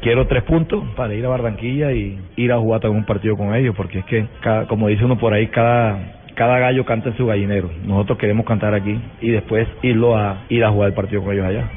Quiero tres puntos para ir a Barranquilla y ir a jugar también un partido con ellos, porque es que, cada, como dice uno por ahí, cada cada gallo canta en su gallinero. Nosotros queremos cantar aquí y después irlo a ir a jugar el partido con ellos allá.